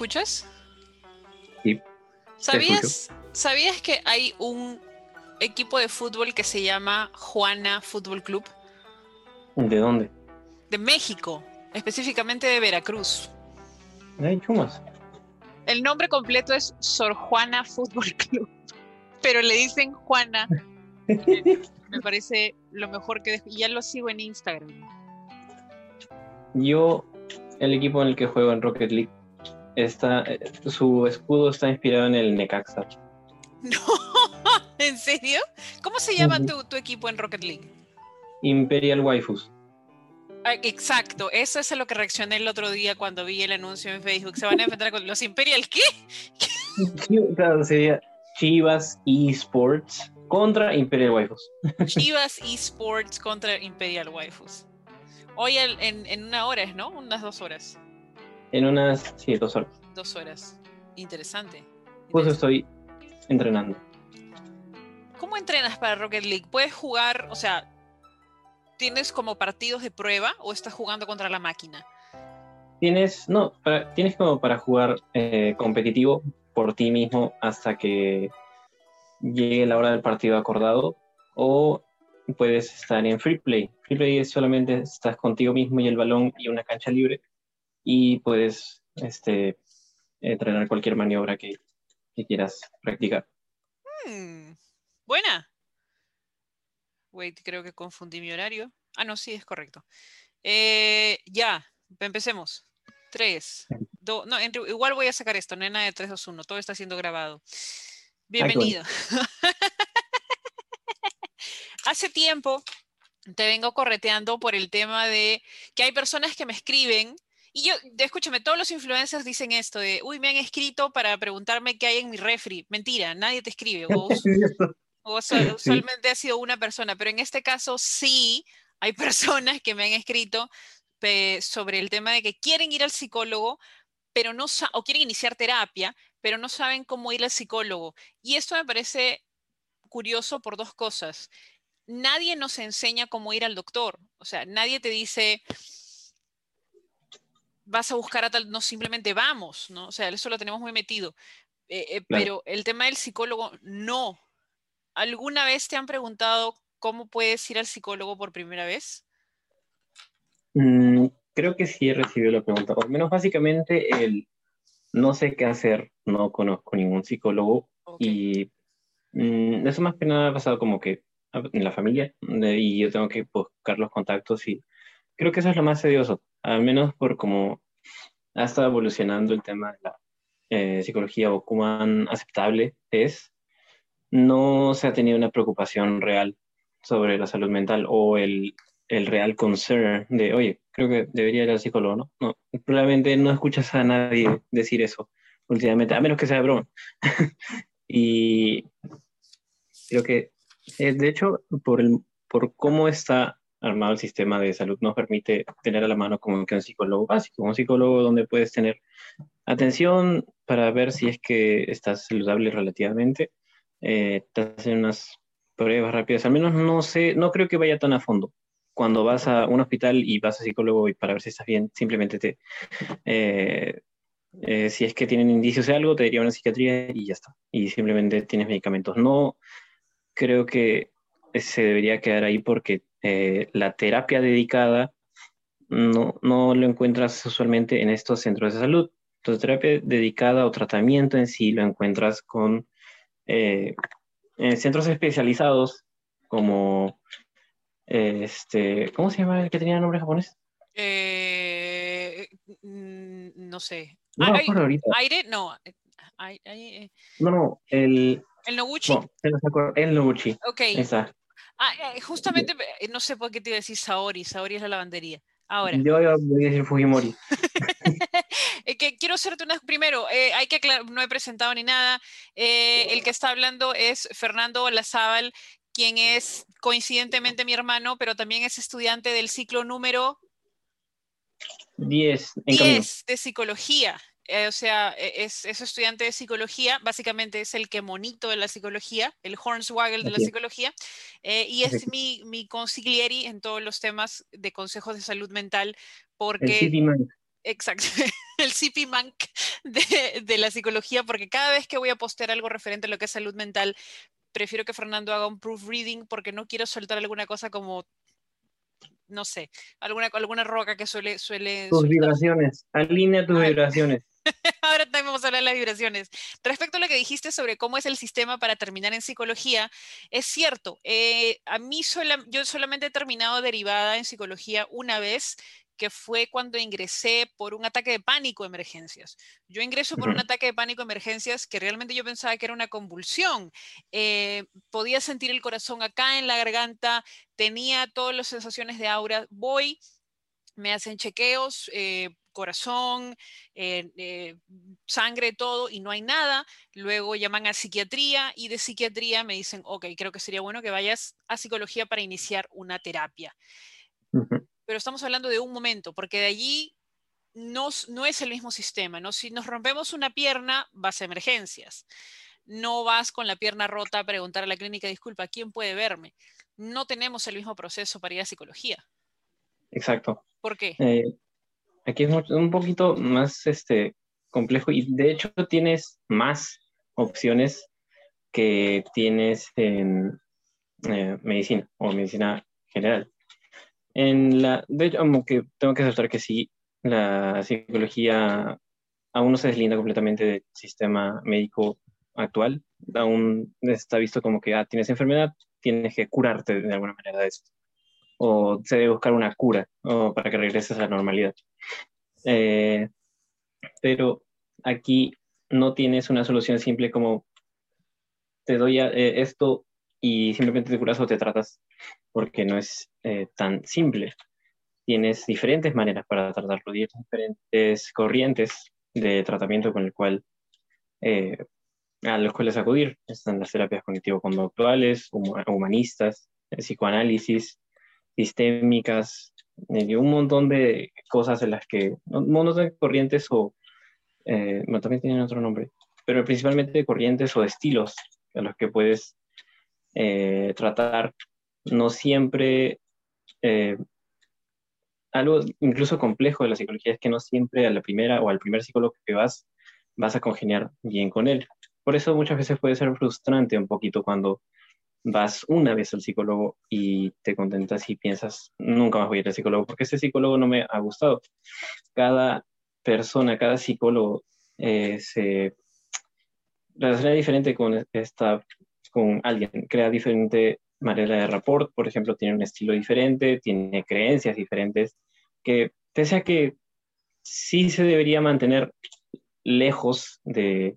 escuchas? Sí. ¿Sabías, ¿Sabías que hay un equipo de fútbol que se llama Juana Fútbol Club? ¿De dónde? De México, específicamente de Veracruz. Hay chumas. El nombre completo es Sor Juana Fútbol Club, pero le dicen Juana. Me parece lo mejor que... Ya lo sigo en Instagram. Yo, el equipo en el que juego en Rocket League, está, su escudo está inspirado en el Necaxa. No, ¿en serio? ¿Cómo se llama tu, tu equipo en Rocket League? Imperial Waifus. Ah, Exacto, eso es a lo que reaccioné el otro día cuando vi el anuncio en Facebook. Se van a enfrentar con los Imperial, ¿qué? Claro, sería Chivas Esports contra Imperial Waifus. Chivas Esports contra Imperial Waifus. Hoy en, en una hora, ¿no? Unas dos horas. En unas, sí, dos horas. Dos horas. Interesante. Pues estoy entrenando. ¿Cómo entrenas para Rocket League? ¿Puedes jugar, o sea, tienes como partidos de prueba o estás jugando contra la máquina? Tienes, no, para- tienes como para jugar eh, competitivo por ti mismo hasta que llegue la hora del partido acordado o puedes estar en free play. Free play es solamente estás contigo mismo y el balón y una cancha libre y puedes este, entrenar cualquier maniobra que, que quieras practicar. Hmm, buena. Wait, creo que confundí mi horario. Ah, no, sí, es correcto. Eh, ya, empecemos. Tres, dos, no, en- igual voy a sacar esto, nada de 3, 2, 1, todo está siendo grabado. Bienvenido. Hace tiempo te vengo correteando por el tema de que hay personas que me escriben y yo, escúchame, todos los influencers dicen esto de, uy, me han escrito para preguntarme qué hay en mi refri. Mentira, nadie te escribe. O, us- o sol- usualmente ha sido una persona, pero en este caso sí hay personas que me han escrito pe- sobre el tema de que quieren ir al psicólogo, pero no o quieren iniciar terapia, pero no saben cómo ir al psicólogo. Y esto me parece curioso por dos cosas. Nadie nos enseña cómo ir al doctor, o sea, nadie te dice vas a buscar a tal, no simplemente vamos, ¿no? O sea, eso lo tenemos muy metido. Eh, eh, Claro. Pero el tema del psicólogo, no. ¿Alguna vez te han preguntado cómo puedes ir al psicólogo por primera vez? Mm, creo que sí he recibido la pregunta, o al menos básicamente el no sé qué hacer, no conozco ningún psicólogo y mm, eso más que nada ha pasado como que a- en la familia y yo tengo que buscar los contactos y creo que eso es lo más tedioso, al menos por cómo ha estado evolucionando el tema de la eh, psicología o cuán aceptable es, no se ha tenido una preocupación real sobre la salud mental o el, el real concern de, oye, creo que debería ir al psicólogo, ¿no? No, probablemente no escuchas a nadie decir eso últimamente, a menos que sea broma. y creo que, eh, de hecho, por, el, por cómo está armado el sistema de salud, nos permite tener a la mano como que un psicólogo básico, un psicólogo donde puedes tener atención para ver si es que estás saludable relativamente, eh, te hacen unas pruebas rápidas, al menos no sé, no creo que vaya tan a fondo. Cuando vas a un hospital y vas a psicólogo y para ver si estás bien, simplemente te, eh, eh, si es que tienen indicios de algo, te diría una psiquiatría y ya está. Y simplemente tienes medicamentos. No creo que se debería quedar ahí porque eh, la terapia dedicada no, no lo encuentras usualmente en estos centros de salud. Entonces, terapia dedicada o tratamiento en sí lo encuentras con eh, en centros especializados como eh, este, ¿cómo se llama el que tenía nombre japonés? Eh, no sé. No Ah, me ay. ¿Aire? No. ay- No, no, el, ¿El Noguchi? no, el Noguchi. Ok. Esa. Ah, eh, justamente, eh, no sé por qué te iba a decir Saori. Saori es la lavandería. Ahora, Yo iba a decir Fujimori. eh, que quiero hacerte unas. Primero, eh, hay que aclarar, no he presentado ni nada. Eh, el que está hablando es Fernando Olazábal, quien es coincidentemente mi hermano, pero también es estudiante del ciclo número 10 en camino. 10 de psicología. Eh, o sea, e- es, es estudiante de psicología, básicamente es el que monito de la psicología, el Hornswagel de la psicología, eh, y es mi, mi consiglieri en todos los temas de consejos de salud mental, El porque Man. Exacto, el CP Mank de, de, la psicología, porque cada vez que voy a postear algo referente a lo que es salud mental, prefiero que Fernando haga un proofreading porque no quiero soltar alguna cosa como, no sé, alguna, alguna roca que suele... suele tus vibraciones, alinea tus vibraciones. Ahora también vamos a hablar de las vibraciones. Respecto a lo que dijiste sobre cómo es el sistema para terminar en psicología, es cierto. Eh, a mí yo solamente he terminado derivada en psicología una vez que fue cuando ingresé por un ataque de pánico emergencias. Yo ingreso por un ataque de pánico emergencias que realmente yo pensaba que era una convulsión. Eh, podía sentir el corazón acá en la garganta, tenía todas las sensaciones de aura. Voy, me hacen chequeos, eh, corazón, eh, sangre, todo, y no hay nada. Luego llaman a psiquiatría y de psiquiatría me dicen, ok, creo que sería bueno que vayas a psicología para iniciar una terapia pero estamos hablando de un momento, porque de allí no, no es el mismo sistema, ¿no? Si nos rompemos una pierna, vas a emergencias. No vas con la pierna rota a preguntar a la clínica, disculpa, ¿quién puede verme? No tenemos el mismo proceso para ir a psicología. Exacto. ¿Por qué? Eh, aquí es un poquito más este, complejo y de hecho tienes más opciones que tienes en eh, medicina o medicina general. En la, de hecho, tengo que aceptar que sí, la psicología aún no se deslinda completamente del sistema médico actual. Aún está visto como que ah, tienes enfermedad, tienes que curarte de alguna manera de esto. O se debe buscar una cura o para que regreses a la normalidad. Eh, pero aquí no tienes una solución simple como te doy eh, esto y simplemente te curas o te tratas porque no es eh, tan simple. Tienes diferentes maneras para tratarlo, diferentes corrientes de tratamiento con el cual, eh, a los cuales acudir. Están las terapias cognitivo-conductuales, humanistas, psicoanálisis, sistémicas, y un montón de cosas en las que, montón de corrientes o, eh, también tienen otro nombre, pero principalmente corrientes o estilos a los que puedes tratar no siempre, eh, algo incluso complejo de la psicología es que no siempre a la primera o al primer psicólogo que vas vas a congeniar bien con él. Por eso muchas veces puede ser frustrante un poquito cuando vas una vez al psicólogo y te contentas y piensas, nunca más voy a ir al psicólogo porque ese psicólogo no me ha gustado. Cada persona, cada psicólogo eh, se relaciona diferente con, esta, con alguien, crea diferente manera de rapport, por ejemplo, tiene un estilo diferente, tiene creencias diferentes, que pese a que sí se debería mantener lejos de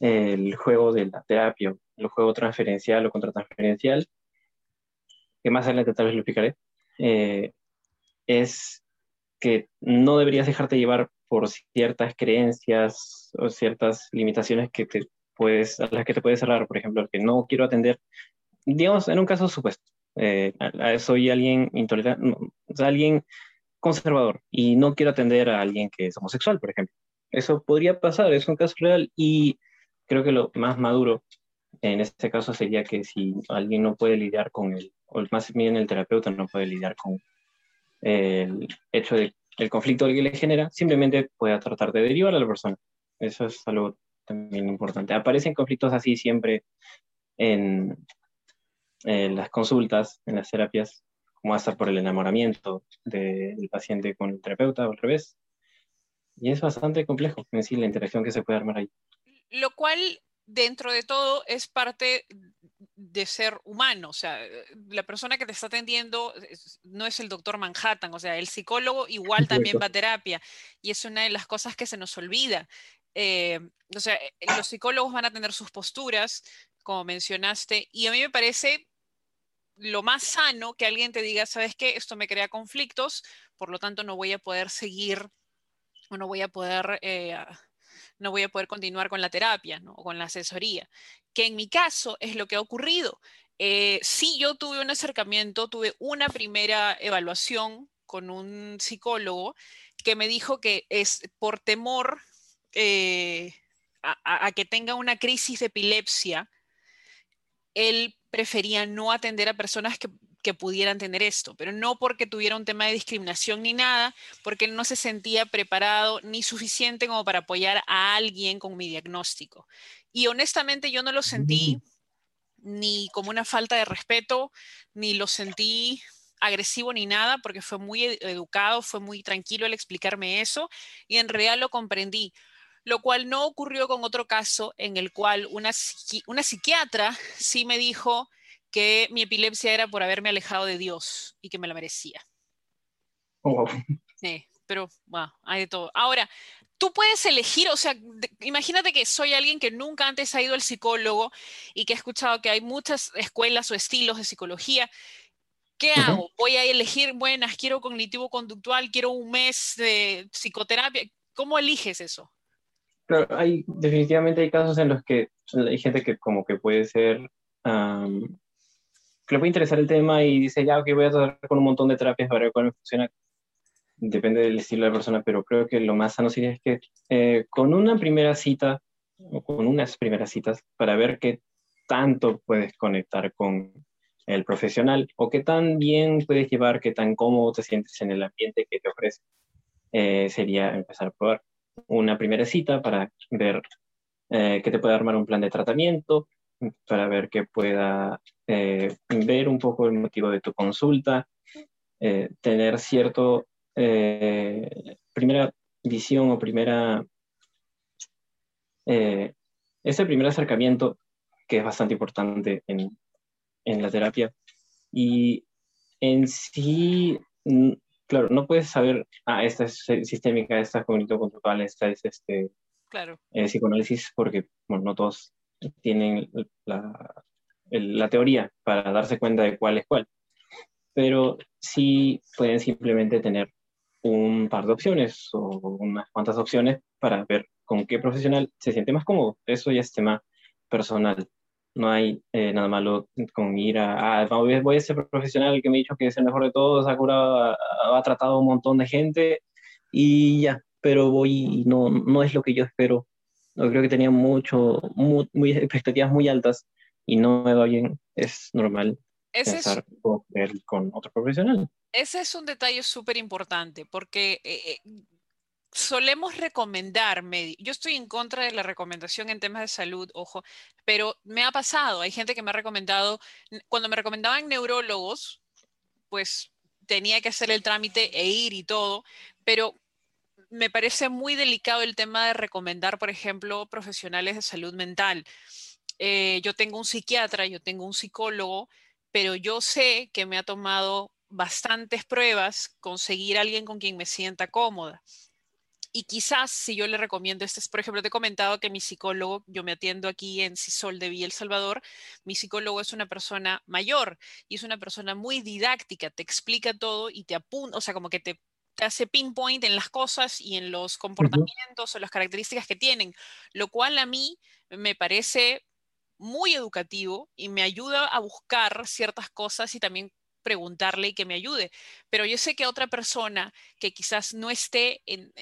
el juego de la terapia, el juego transferencial o contratransferencial, que más adelante tal vez lo explicaré, eh, es que no deberías dejarte llevar por ciertas creencias o ciertas limitaciones que te puedes, a las que te puedes cerrar, por ejemplo, que no quiero atender, digamos, en un caso supuesto, eh, soy alguien intolerante, alguien conservador y no quiero atender a alguien que es homosexual, por ejemplo. Eso podría pasar, es un caso real y creo que lo más maduro en este caso sería que si alguien no puede lidiar con el, o más bien el terapeuta no puede lidiar con el hecho de el conflicto que le genera, simplemente pueda tratar de derivar a la persona. Eso es algo también importante. Aparecen conflictos así siempre en, las consultas, en las terapias, como hasta por el enamoramiento del paciente con el terapeuta o al revés. Y es bastante complejo en sí la interacción que se puede armar ahí. Lo cual, dentro de todo, es parte de ser humano. O sea, la persona que te está atendiendo no es el doctor Manhattan. O sea, el psicólogo igual también va a terapia. Y es una de las cosas que se nos olvida. Eh, o sea, eh, los psicólogos van a tener sus posturas, como mencionaste, y a mí me parece lo más sano que alguien te diga, sabes qué, esto me crea conflictos, por lo tanto no voy a poder seguir o no voy a poder, eh, no voy a poder continuar con la terapia o con la asesoría, que en mi caso es lo que ha ocurrido. sí, yo tuve un acercamiento, tuve una primera evaluación con un psicólogo que me dijo que es por temor eh, a, que tenga una crisis de epilepsia, él prefería no atender a personas que, que pudieran tener esto, pero no porque tuviera un tema de discriminación ni nada, porque no se sentía preparado ni suficiente como para apoyar a alguien con mi diagnóstico. Y honestamente yo no lo sentí ni como una falta de respeto, ni lo sentí agresivo ni nada, porque fue muy educado, fue muy tranquilo al explicarme eso y en realidad lo comprendí. Lo cual no ocurrió con otro caso en el cual una, una psiquiatra sí me dijo que mi epilepsia era por haberme alejado de Dios y que me la merecía. Oh. Sí, pero bueno, hay de todo. Ahora, tú puedes elegir, o sea, imagínate que soy alguien que nunca antes ha ido al psicólogo y que ha escuchado que hay muchas escuelas o estilos de psicología. ¿Qué hago? Voy a elegir, buenas, quiero cognitivo-conductual, quiero un mes de psicoterapia. ¿Cómo eliges eso? Claro, hay, definitivamente hay casos en los que hay gente que como que puede ser, que puede interesar el tema y dice, ya, ok, voy a tratar con un montón de terapias para ver cuál me funciona. Depende del estilo de la persona, pero creo que lo más sano sería es que eh, con una primera cita o con unas primeras citas para ver qué tanto puedes conectar con el profesional o qué tan bien puedes llevar, qué tan cómodo te sientes en el ambiente que te ofrece, eh, sería empezar a probar una primera cita para ver eh, que te pueda armar un plan de tratamiento, para ver que pueda ver un poco el motivo de tu consulta, tener cierto eh, primera visión o primera, eh, ese primer acercamiento que es bastante importante en, en la terapia. Y en sí, claro, no puedes saber, ah, esta es sistémica, esta es cognitivo-conductual, esta es este, claro. Eh, psicoanálisis, porque bueno, no todos tienen la, la teoría para darse cuenta de cuál es cuál. Pero sí pueden simplemente tener un par de opciones o unas cuantas opciones para ver con qué profesional se siente más cómodo. Eso ya es tema personal. No hay eh, nada malo con ir a, ah, voy a ser profesional que me ha dicho que es el mejor de todos, ha curado, ha, tratado un montón de gente y ya, pero voy y no, no es lo que yo espero. Yo creo que tenía mucho, muy, muy, expectativas muy altas y no me va bien, es normal pensar con otro profesional. Ese es un detalle súper importante porque eh, eh, solemos recomendar, yo estoy en contra de la recomendación en temas de salud, ojo, pero me ha pasado, hay gente que me ha recomendado, cuando me recomendaban neurólogos, pues tenía que hacer el trámite e ir y todo, pero me parece muy delicado el tema de recomendar, por ejemplo, profesionales de salud mental. Eh, yo tengo un psiquiatra, yo tengo un psicólogo, pero yo sé que me ha tomado bastantes pruebas, conseguir alguien con quien me sienta cómoda. Y quizás si yo le recomiendo, este por ejemplo, te he comentado que mi psicólogo, yo me atiendo aquí en Cisol de Villa El Salvador, mi psicólogo es una persona mayor y es una persona muy didáctica, te explica todo y te apunta, o sea, como que te, hace pinpoint en las cosas y en los comportamientos o las características que tienen, lo cual a mí me parece muy educativo y me ayuda a buscar ciertas cosas y también preguntarle y que me ayude. Pero yo sé que otra persona que quizás no esté, en,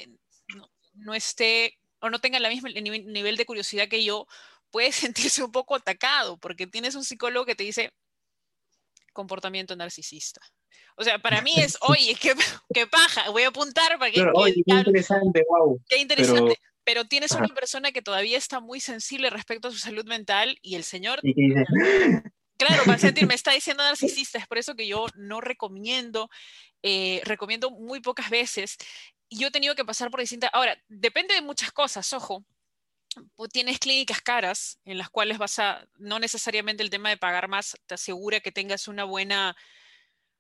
no, esté o no tenga el mismo nivel de curiosidad que yo, puede sentirse un poco atacado porque tienes un psicólogo que te dice comportamiento narcisista. O sea, para mí es, oye, qué, qué paja, voy a apuntar para que... oye, qué interesante, wow. Qué interesante. Pero, tienes una persona que todavía está muy sensible respecto a su salud mental y el señor... Claro, va a sentir, me está diciendo narcisista, es por eso que yo no recomiendo, eh, recomiendo muy pocas veces. Yo he tenido que pasar por distintas... Ahora, depende de muchas cosas, ojo. Tienes clínicas caras en las cuales vas a, no necesariamente el tema de pagar más te asegura que tengas una buena,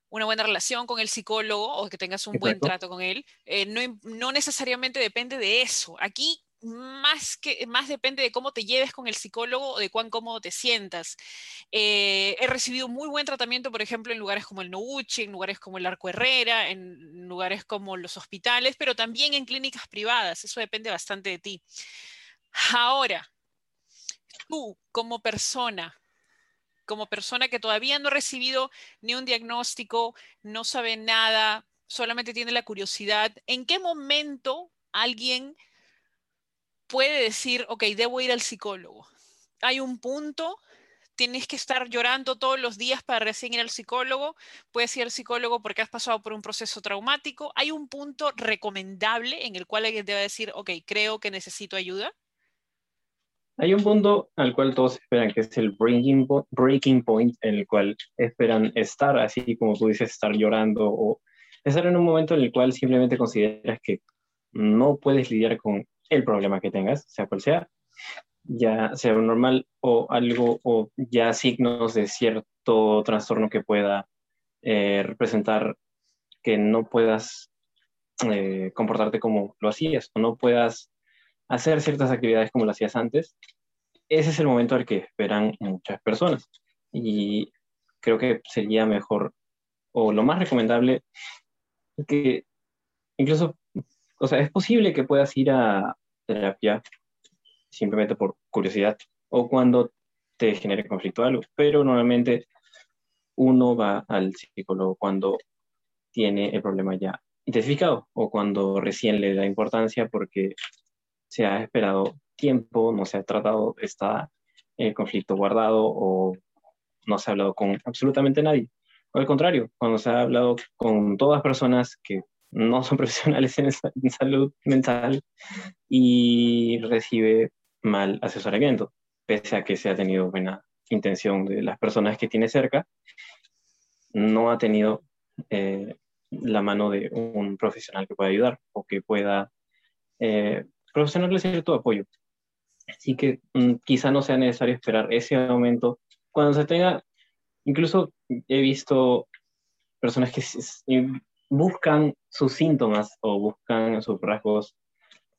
una buena relación con el psicólogo o que tengas un buen trato con él. Eh, no, no necesariamente depende de eso. Aquí más, que, más depende de cómo te lleves con el psicólogo o de cuán cómodo te sientas. Eh, he recibido muy buen tratamiento, por ejemplo, en lugares como el Nouchi, en lugares como el Arco Herrera, en lugares como los hospitales, pero también en clínicas privadas. Eso depende bastante de ti. Ahora, tú como persona, como persona que todavía no ha recibido ni un diagnóstico, no sabe nada, solamente tiene la curiosidad, ¿en qué momento alguien puede decir, ok, debo ir al psicólogo. Hay un punto, tienes que estar llorando todos los días para recién ir al psicólogo, puedes ir al psicólogo porque has pasado por un proceso traumático. ¿Hay un punto recomendable en el cual alguien debe decir, ok, creo que necesito ayuda? Hay un punto al cual todos esperan, que es el breaking, point, en el cual esperan estar, así como tú dices, estar llorando o estar en un momento en el cual simplemente consideras que no puedes lidiar con el problema que tengas, sea cual sea, ya sea normal o algo, o ya signos de cierto trastorno que pueda eh, representar que no puedas eh, comportarte como lo hacías o no puedas hacer ciertas actividades como lo hacías antes, ese es el momento al que esperan muchas personas. Y creo que sería mejor o lo más recomendable que incluso, o sea, es posible que puedas ir a terapia simplemente por curiosidad o cuando te genere conflicto algo, pero normalmente uno va al psicólogo cuando tiene el problema ya identificado o cuando recién le da importancia porque se ha esperado tiempo, no se ha tratado, está el conflicto guardado o no se ha hablado con absolutamente nadie. O al contrario, cuando se ha hablado con todas personas que no son profesionales en, en salud mental y recibe mal asesoramiento, pese a que se ha tenido buena intención de las personas que tiene cerca, no ha tenido eh, la mano de un profesional que pueda ayudar o que pueda eh, proporcionarle cierto apoyo. Así que mm, quizá no sea necesario esperar ese momento. Cuando se tenga, incluso he visto personas que buscan sus síntomas o buscan sus rasgos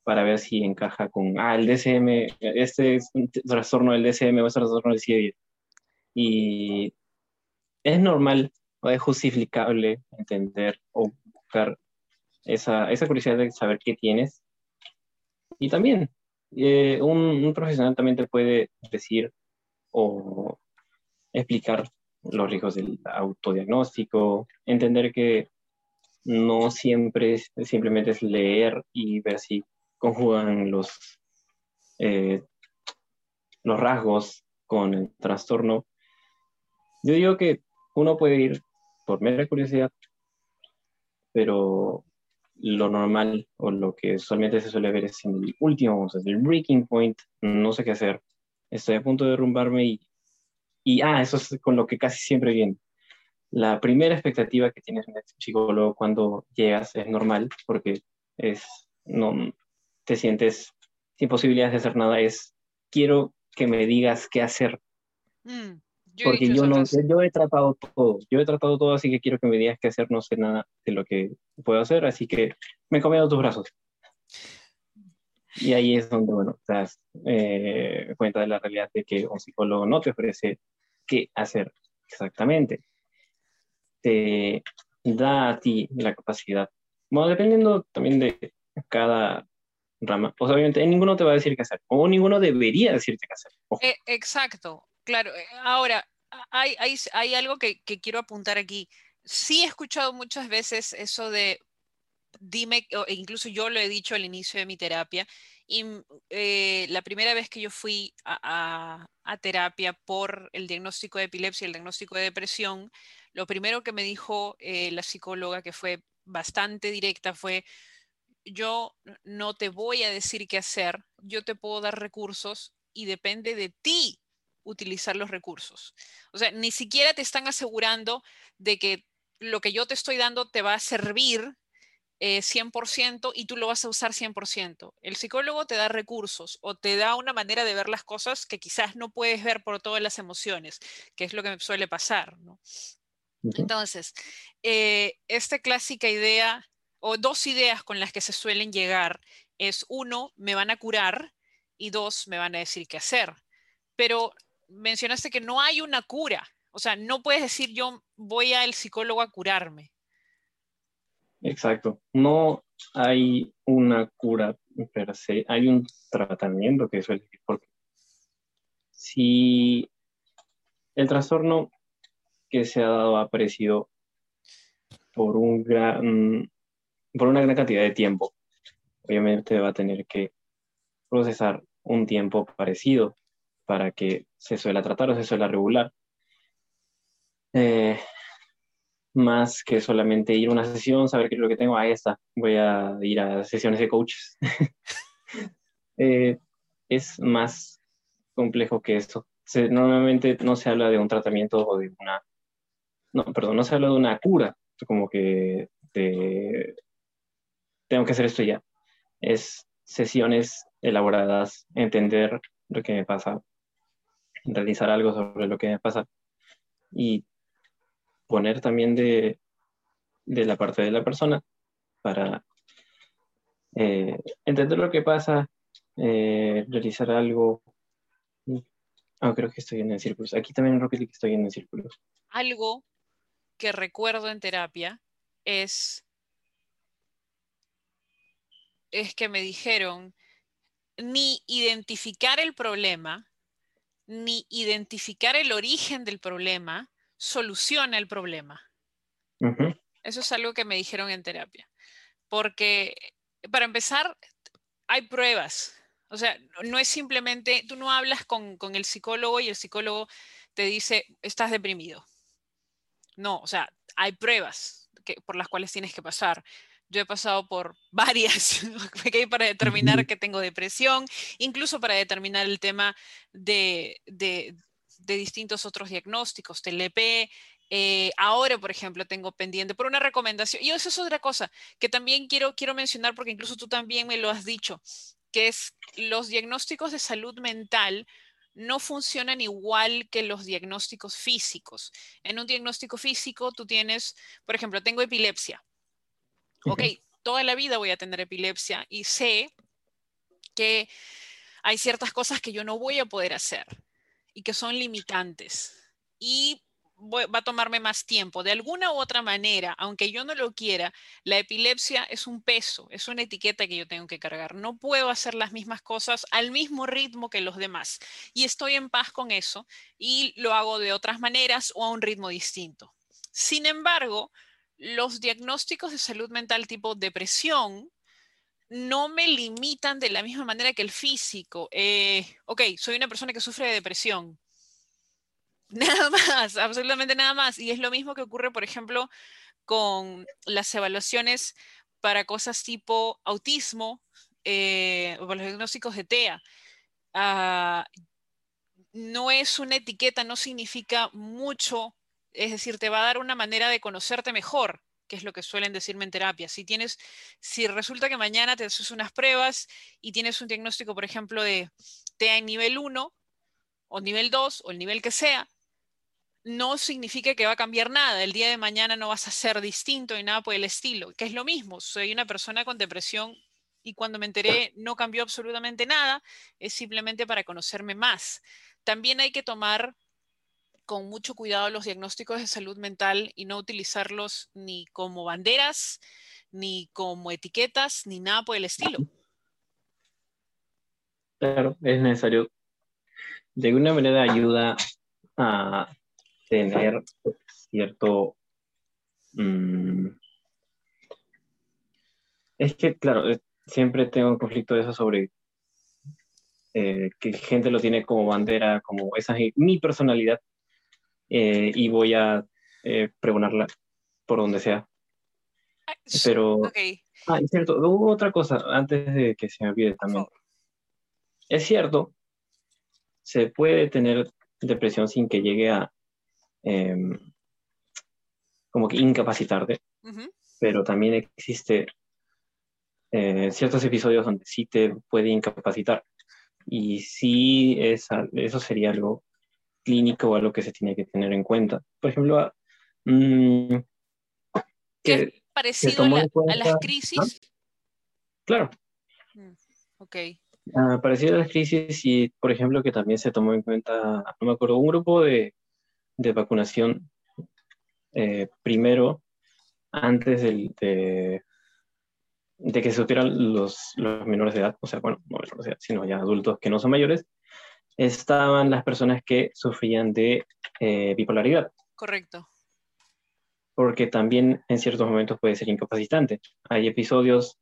para ver si encaja con, ah, el DSM, este es un trastorno del DSM o este trastorno del CIE. Y es normal o es justificable entender o buscar esa, esa curiosidad de saber qué tienes. Y también, eh, un, profesional también te puede decir o explicar los riesgos del autodiagnóstico, entender que no siempre simplemente es leer y ver si conjugan los, eh, los rasgos con el trastorno. Yo digo que uno puede ir por mera curiosidad, pero lo normal o lo que usualmente se suele ver es en el último, o el breaking point, no sé qué hacer, estoy a punto de derrumbarme y, y ah, eso es con lo que casi siempre viene. La primera expectativa que tienes en el psicólogo cuando llegas es normal porque es, no, te sientes sin posibilidades de hacer nada, es quiero que me digas qué hacer. Mm, porque yo no yo he tratado todo, yo he tratado todo, así que quiero que me digas qué hacer, no sé nada de lo que puedo hacer, así que me he comido tus brazos. Y ahí es donde, bueno, te das eh, cuenta de la realidad de que un psicólogo no te ofrece qué hacer exactamente te da a ti la capacidad, bueno, dependiendo también de cada rama, pues obviamente ninguno te va a decir qué hacer, o ninguno debería decirte qué hacer. Eh, exacto, claro. Eh, ahora, hay, algo que, quiero apuntar aquí. Sí he escuchado muchas veces eso de, dime, e incluso yo lo he dicho al inicio de mi terapia, y eh, la primera vez que yo fui a, a, terapia por el diagnóstico de epilepsia y el diagnóstico de depresión, lo primero que me dijo eh, la psicóloga, que fue bastante directa, fue, yo no te voy a decir qué hacer, yo te puedo dar recursos y depende de ti utilizar los recursos. O sea, ni siquiera te están asegurando de que lo que yo te estoy dando te va a servir 100% eh, y tú lo vas a usar 100%. El psicólogo te da recursos o te da una manera de ver las cosas que quizás no puedes ver por todas las emociones, que es lo que me suele pasar. ¿no? Entonces, eh, esta clásica idea o dos ideas con las que se suelen llegar es uno, me van a curar y dos, me van a decir qué hacer. Pero mencionaste que no hay una cura. O sea, no puedes decir yo voy al psicólogo a curarme. Exacto. No hay una cura per se, hay un tratamiento que suele porque si el trastorno que se ha dado ha aparecido por, un gran, por una gran cantidad de tiempo. Obviamente va a tener que procesar un tiempo parecido para que se suela tratar o se suela regular. Eh, más que solamente ir a una sesión, saber qué es lo que tengo, ahí está, voy a ir a sesiones de coaches. Eh, es más complejo que eso. normalmente no se habla de un tratamiento o de una, no, perdón, no se habla de una cura, como que tengo que hacer esto ya. Es sesiones elaboradas, entender lo que me pasa, realizar algo sobre lo que me pasa y poner también de, de la parte de la persona para eh, entender lo que pasa, eh, realizar algo. Ah, creo que estoy en el círculo. Aquí también en que estoy en el círculo. Algo que recuerdo en terapia es, es que me dijeron ni identificar el problema, ni identificar el origen del problema, soluciona el problema. Eso es algo que me dijeron en terapia. Porque, para empezar, hay pruebas. O sea, no es simplemente, tú no hablas con, el psicólogo y el psicólogo te dice, estás deprimido. No, o sea, hay pruebas que, por las cuales tienes que pasar. Yo he pasado por varias para determinar que tengo depresión, incluso para determinar el tema de, de distintos otros diagnósticos, TLP. Eh, ahora, por ejemplo, tengo pendiente por una recomendación. Y eso es otra cosa que también quiero, quiero mencionar porque incluso tú también me lo has dicho, que es los diagnósticos de salud mental no funcionan igual que los diagnósticos físicos. En un diagnóstico físico tú tienes, por ejemplo, tengo epilepsia. Ok, toda la vida voy a tener epilepsia y sé que hay ciertas cosas que yo no voy a poder hacer y que son limitantes. Y va a tomarme más tiempo. De alguna u otra manera, aunque yo no lo quiera, la epilepsia es un peso, es una etiqueta que yo tengo que cargar. No puedo hacer las mismas cosas al mismo ritmo que los demás. Y estoy en paz con eso y lo hago de otras maneras o a un ritmo distinto. Sin embargo, los diagnósticos de salud mental tipo depresión no me limitan de la misma manera que el físico. Eh, ok, soy una persona que sufre de depresión. Nada más, absolutamente nada más. Y es lo mismo que ocurre, por ejemplo, con las evaluaciones para cosas tipo autismo eh, o los diagnósticos de TEA. Ah, no es una etiqueta, no significa mucho, es decir, te va a dar una manera de conocerte mejor que es lo que suelen decirme en terapia. Si tienes, si resulta que mañana te haces unas pruebas y tienes un diagnóstico, por ejemplo, de TEA en nivel 1 o nivel 2 o el nivel que sea, no significa que va a cambiar nada. El día de mañana no vas a ser distinto y nada por el estilo, que es lo mismo. Soy una persona con depresión y cuando me enteré no cambió absolutamente nada, es simplemente para conocerme más. También hay que tomar con mucho cuidado los diagnósticos de salud mental y no utilizarlos ni como banderas, ni como etiquetas, ni nada por el estilo. Claro, es necesario. De alguna manera ayuda a tener cierto... Mm, es que, claro, siempre tengo un conflicto de eso sobre eh, que gente lo tiene como bandera, como esa es mi personalidad, eh, y voy a eh, pregonarla por donde sea. Pero, ah, es cierto, hubo otra cosa antes de que se me olvide también. Es cierto, se puede tener depresión sin que llegue a em, como que incapacitarte, pero también existe eh, ciertos episodios donde sí te puede incapacitar. Y sí, eso sería algo clínico o algo que se tiene que tener en cuenta. Por ejemplo, mm, que parecido a, las crisis. Claro. Mm, ok. Ah, parecido a las crisis y, por ejemplo, que también se tomó en cuenta, no me acuerdo, un grupo de, de vacunación eh, primero, antes del, de, de, que se supieran los, los menores de edad, o sea, bueno, no menores de edad, sino ya adultos que no son mayores, estaban las personas que sufrían de eh, bipolaridad. Correcto. Porque también en ciertos momentos puede ser incapacitante. Hay episodios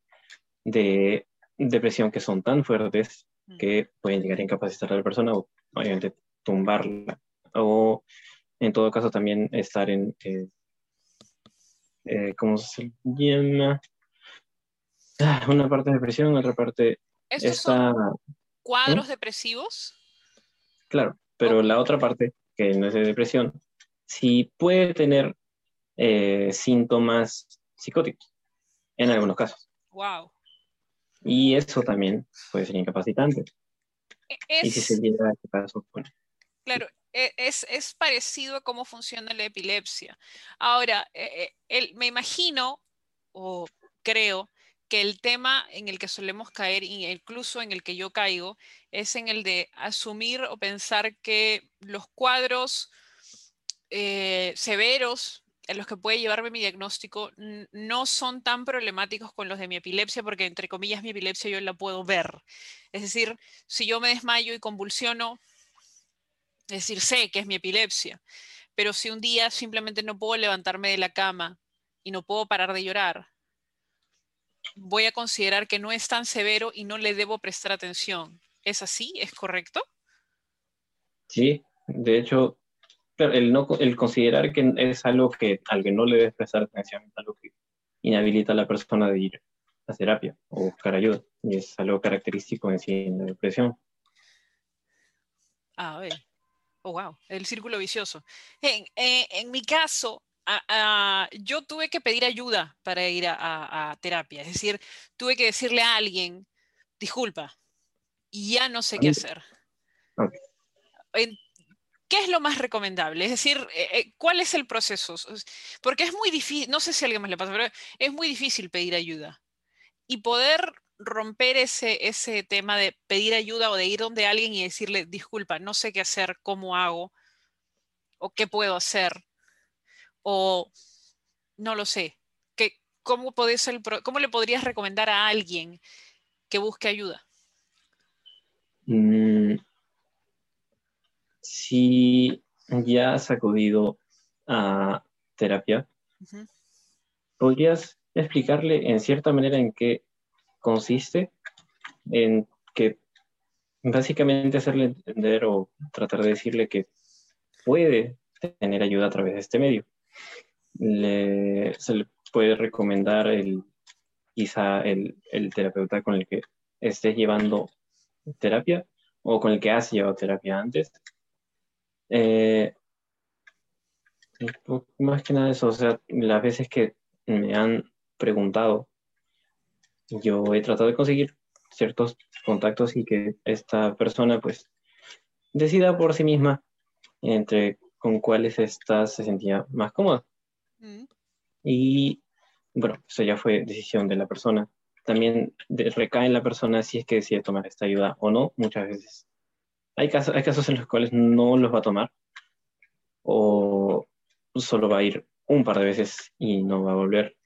de depresión que son tan fuertes mm. que pueden llegar a incapacitar a la persona o obviamente tumbarla o en todo caso también estar en, eh, eh, ¿cómo se llama? Ah, una parte de depresión, otra parte está... cuadros depresivos? Claro, pero la otra parte, que no es de depresión, sí puede tener eh, síntomas psicóticos en algunos casos. Wow. Y eso también puede ser incapacitante. E-, y si se llega a ese caso, Claro, e-, es, es, parecido a cómo funciona la epilepsia. Ahora, e-, me imagino o creo que el tema en el que solemos caer, incluso en el que yo caigo, es en el de asumir o pensar que los cuadros eh, severos en los que puede llevarme mi diagnóstico no son tan problemáticos con los de mi epilepsia, porque entre comillas mi epilepsia yo la puedo ver. Es decir, si yo me desmayo y convulsiono, es decir, sé que es mi epilepsia, pero si un día simplemente no puedo levantarme de la cama y no puedo parar de llorar, voy a considerar que no es tan severo y no le debo prestar atención. ¿Es así? ¿Es correcto? Sí, de hecho, el, no, el considerar que es algo que al que no le debes prestar atención es algo que inhabilita a la persona de ir a terapia o buscar ayuda. Y es algo característico en sí en la depresión. Ah, ver. Oh, wow, el círculo vicioso. En, en mi caso, yo tuve que pedir ayuda para ir a, terapia. Es decir, tuve que decirle a alguien, disculpa, y ya no sé qué hacer. ¿Qué es lo más recomendable? Es decir, eh, eh, ¿cuál es el proceso? Porque es muy difícil, no sé si a alguien más le pasa, pero es muy difícil pedir ayuda. Y poder romper ese, ese tema de pedir ayuda o de ir donde alguien y decirle, disculpa, no sé qué hacer, cómo hago, o qué puedo hacer o no lo sé. ¿Qué, cómo, ¿Cómo le podrías recomendar a alguien que busque ayuda? Mm, si ya has acudido a terapia, ¿podrías explicarle en cierta manera en qué consiste? En que básicamente hacerle entender o tratar de decirle que puede tener ayuda a través de este medio se le puede recomendar el, quizá el, terapeuta con el que estés llevando terapia o con el que has llevado terapia antes. Eh, más que nada eso, o sea, las veces que me han preguntado, yo he tratado de conseguir ciertos contactos y que esta persona pues decida por sí misma entre con cuáles estas se sentía más cómoda. Mm. Y bueno, eso ya fue decisión de la persona. También recae en la persona si es que decide tomar esta ayuda o no, muchas veces. Hay casos, hay casos en los cuales no los va a tomar o solo va a ir un par de veces y no va a volver.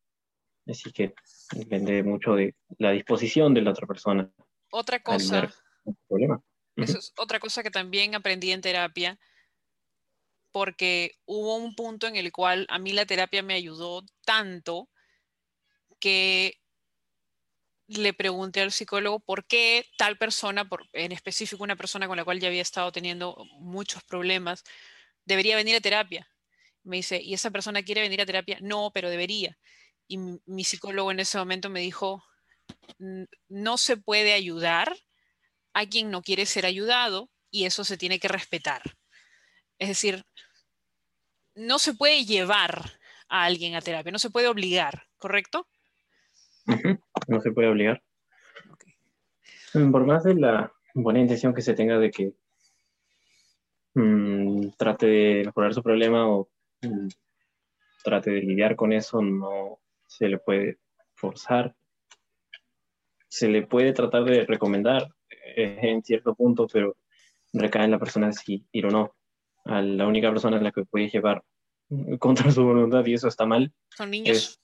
Así que depende mucho de la disposición de la otra persona. Otra cosa. Problema. Eso es otra cosa que también aprendí en terapia porque hubo un punto en el cual a mí la terapia me ayudó tanto que le pregunté al psicólogo por qué tal persona, en específico una persona con la cual ya había estado teniendo muchos problemas, debería venir a terapia. Me dice, ¿y esa persona quiere venir a terapia? No, pero debería. Y mi psicólogo en ese momento me dijo, no se puede ayudar a quien no quiere ser ayudado y eso se tiene que respetar. Es decir, no se puede llevar a alguien a terapia, no se puede obligar, ¿correcto? No se puede obligar. Por más de la buena intención que se tenga de que mm, trate de mejorar su problema o mm, trate de lidiar con eso, no se le puede forzar. Se le puede tratar de recomendar eh, en cierto punto, pero recae en la persona si ir o no a la única persona a la que puedes llevar contra su voluntad y eso está mal. Son niños.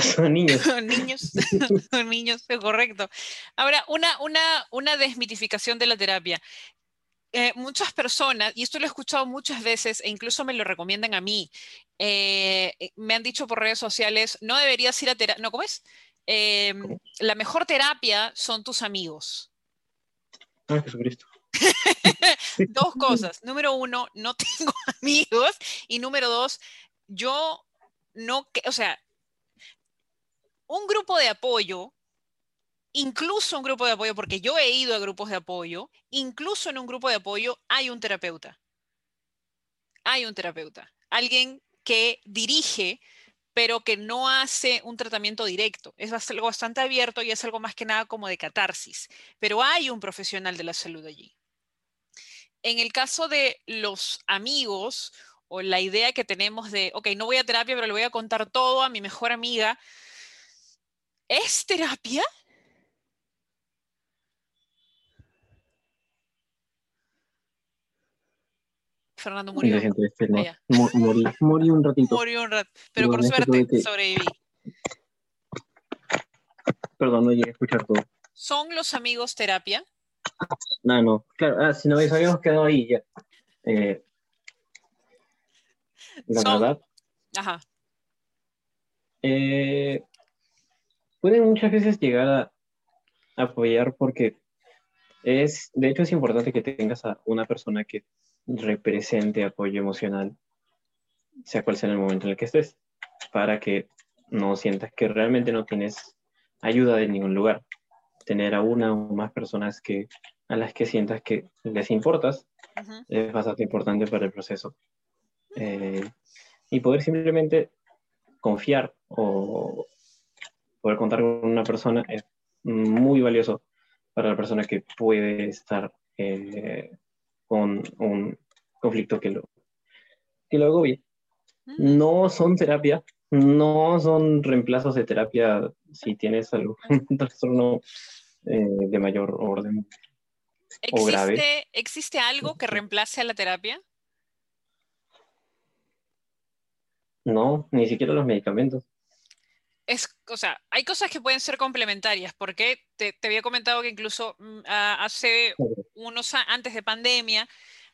son niños. son niños. son niños, es correcto. Ahora, una, una, una desmitificación de la terapia. Eh, muchas personas, y esto lo he escuchado muchas veces e incluso me lo recomiendan a mí, eh, me han dicho por redes sociales, no deberías ir a terapia, no, ¿cómo es? Em, la mejor terapia son tus amigos. Ah, Jesucristo. dos cosas. Número uno, no tengo amigos. Y número dos, yo no, o sea, un grupo de apoyo, incluso un grupo de apoyo, porque yo he ido a grupos de apoyo, incluso en un grupo de apoyo hay un terapeuta. Hay un terapeuta. Alguien que dirige pero que no hace un tratamiento directo. Es algo bastante abierto y es algo más que nada como de catarsis, pero hay un profesional de la salud allí. En el caso de los amigos o la idea que tenemos de, ok, no voy a terapia, pero le voy a contar todo a mi mejor amiga, ¿es terapia? Fernando murió. morí, un ratito. Murió un rato, pero por suerte sobreviví. Perdón, no llegué a escuchar todo. ¿Son los amigos terapia? No, no, claro, ah, si no habíamos quedado ahí ya. Eh, la verdad. Ajá. Eh, pueden muchas veces llegar a apoyar porque es, de hecho es importante que tengas a una persona que represente apoyo emocional, sea cual sea en el momento en el que estés, para que no sientas que realmente no tienes ayuda de ningún lugar. Tener a una o más personas que, a las que sientas que les importas es bastante importante para el proceso. Eh, y poder simplemente confiar o poder contar con una persona es muy valioso para la persona que puede estar eh, con un conflicto que lo, que lo agobie. Mm. No son terapia, no son reemplazos de terapia si tienes algún trastorno eh, de mayor orden o grave. ¿Existe algo que reemplace a la terapia? No, ni siquiera los medicamentos. Es, o sea, hay cosas que pueden ser complementarias, porque te, había comentado que incluso mm, hace unos antes de pandemia,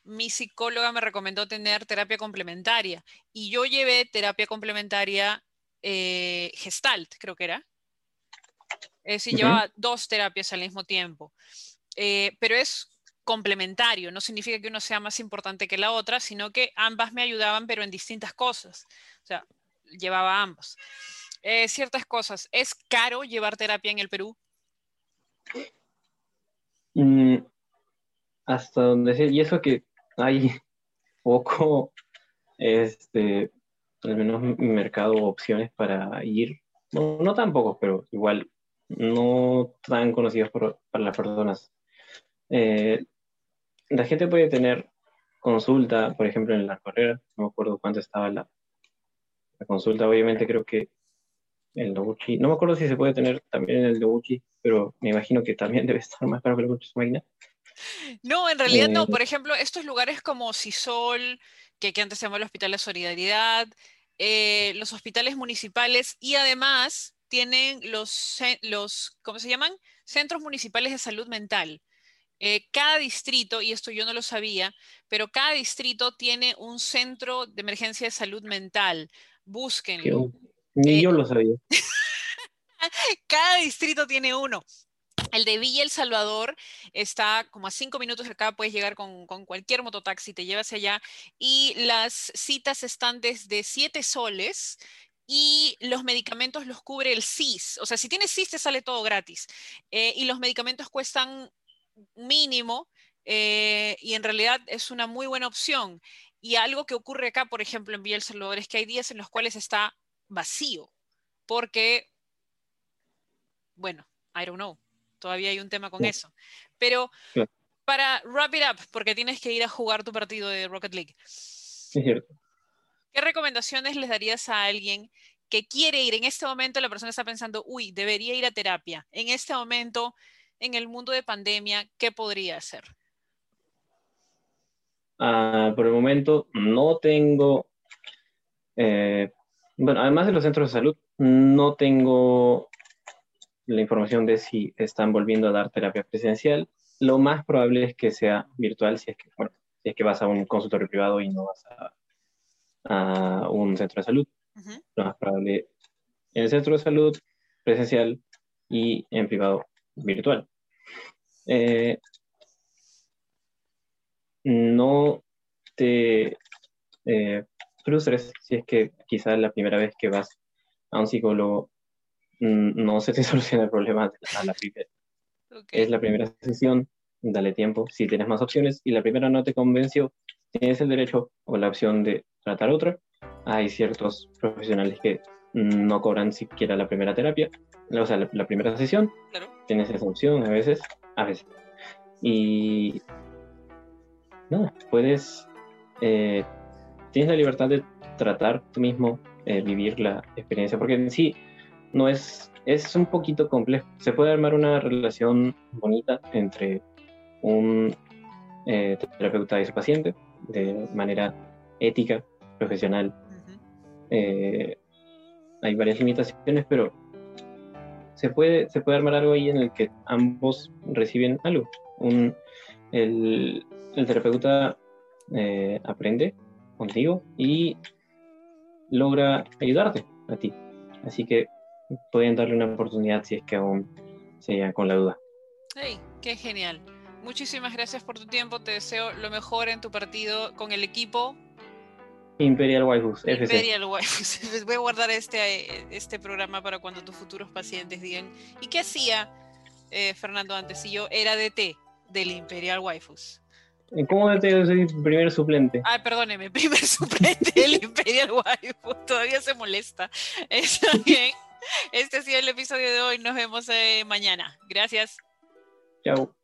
mi psicóloga me recomendó tener terapia complementaria y yo llevé terapia complementaria eh, gestalt, creo que era. Es decir, llevaba dos terapias al mismo tiempo. Eh, pero es complementario, no significa que uno sea más importante que la otra, sino que ambas me ayudaban, pero en distintas cosas. O sea, llevaba ambos. Eh, ciertas cosas. ¿Es caro llevar terapia en el Perú? Mm, hasta donde sé, y eso que hay poco, este, al menos mercado opciones para ir, no, no tan pocos, pero igual no tan conocidos por, para las personas. Eh, la gente puede tener consulta, por ejemplo, en la carrera, no me acuerdo cuánto estaba la, la consulta, obviamente creo que el Noguchi. No me acuerdo si se puede tener también en el Noguchi, pero me imagino que también debe estar más caro que el Noguchi máquina. No, en realidad no. Eh, Por ejemplo, estos lugares como Cisol, que, que antes se llamaba el Hospital de Solidaridad, eh, los hospitales municipales y además tienen los, los, ¿cómo se llaman? Centros municipales de salud mental. Eh, cada distrito, y esto yo no lo sabía, pero cada distrito tiene un centro de emergencia de salud mental. Búsquenlo. Ni yo lo sabía. Cada distrito tiene uno. El de Villa El Salvador está como a cinco minutos acá, puedes llegar con, cualquier mototaxi, te lleva hacia allá. Y las citas están desde siete soles y los medicamentos los cubre el CIS. O sea, si tienes CIS te sale todo gratis. Eh, y los medicamentos cuestan mínimo eh, y en realidad es una muy buena opción. Y algo que ocurre acá, por ejemplo, en Villa El Salvador, es que hay días en los cuales está vacío, porque, bueno, I don't know, todavía hay un tema con eso. Pero para wrap it up, porque tienes que ir a jugar tu partido de Rocket League. ¿Qué recomendaciones les darías a alguien que quiere ir? En este momento la persona está pensando, uy, debería ir a terapia. En este momento, en el mundo de pandemia, ¿qué podría hacer? Ah, por el momento no tengo eh, bueno, además de los centros de salud, no tengo la información de si están volviendo a dar terapia presencial. Lo más probable es que sea virtual si es que, bueno, si es que vas a un consultorio privado y no vas a, un centro de salud. Lo más probable en el centro de salud presencial y en privado virtual. Eh, no te eh, frustres si es que quizás la primera vez que vas a un psicólogo no se te soluciona el problema a la primera. Es la primera sesión, dale tiempo. Si tienes más opciones y la primera no te convenció, tienes el derecho o la opción de tratar otra. Hay ciertos profesionales que no cobran siquiera la primera terapia, o sea, la, primera sesión. Tienes esa opción a veces, a veces. Y nada, puedes, eh, tienes la libertad de tratar tú mismo, eh, vivir la experiencia, porque en sí no es, es un poquito complejo. Se puede armar una relación bonita entre un eh, terapeuta y su paciente de manera ética, profesional. hay varias limitaciones, pero se puede, se puede armar algo ahí en el que ambos reciben algo. Un, el, el terapeuta eh, aprende contigo y logra ayudarte a ti. Así que pueden darle una oportunidad si es que aún se con la duda. ¡Hey! ¡Qué genial! Muchísimas gracias por tu tiempo. Te deseo lo mejor en tu partido con el equipo. Imperial Waifus, Imperial Waifus. Voy a guardar este, este programa para cuando tus futuros pacientes digan, ¿y qué hacía eh, Fernando antes? Si yo era DT del Imperial Waifus. ¿Cómo te soy primer suplente? Ay, perdóneme, primer suplente del Imperial Waifu. Todavía se molesta. Está bien. Este ha sido el episodio de hoy. Nos vemos eh, mañana. Gracias. Chao.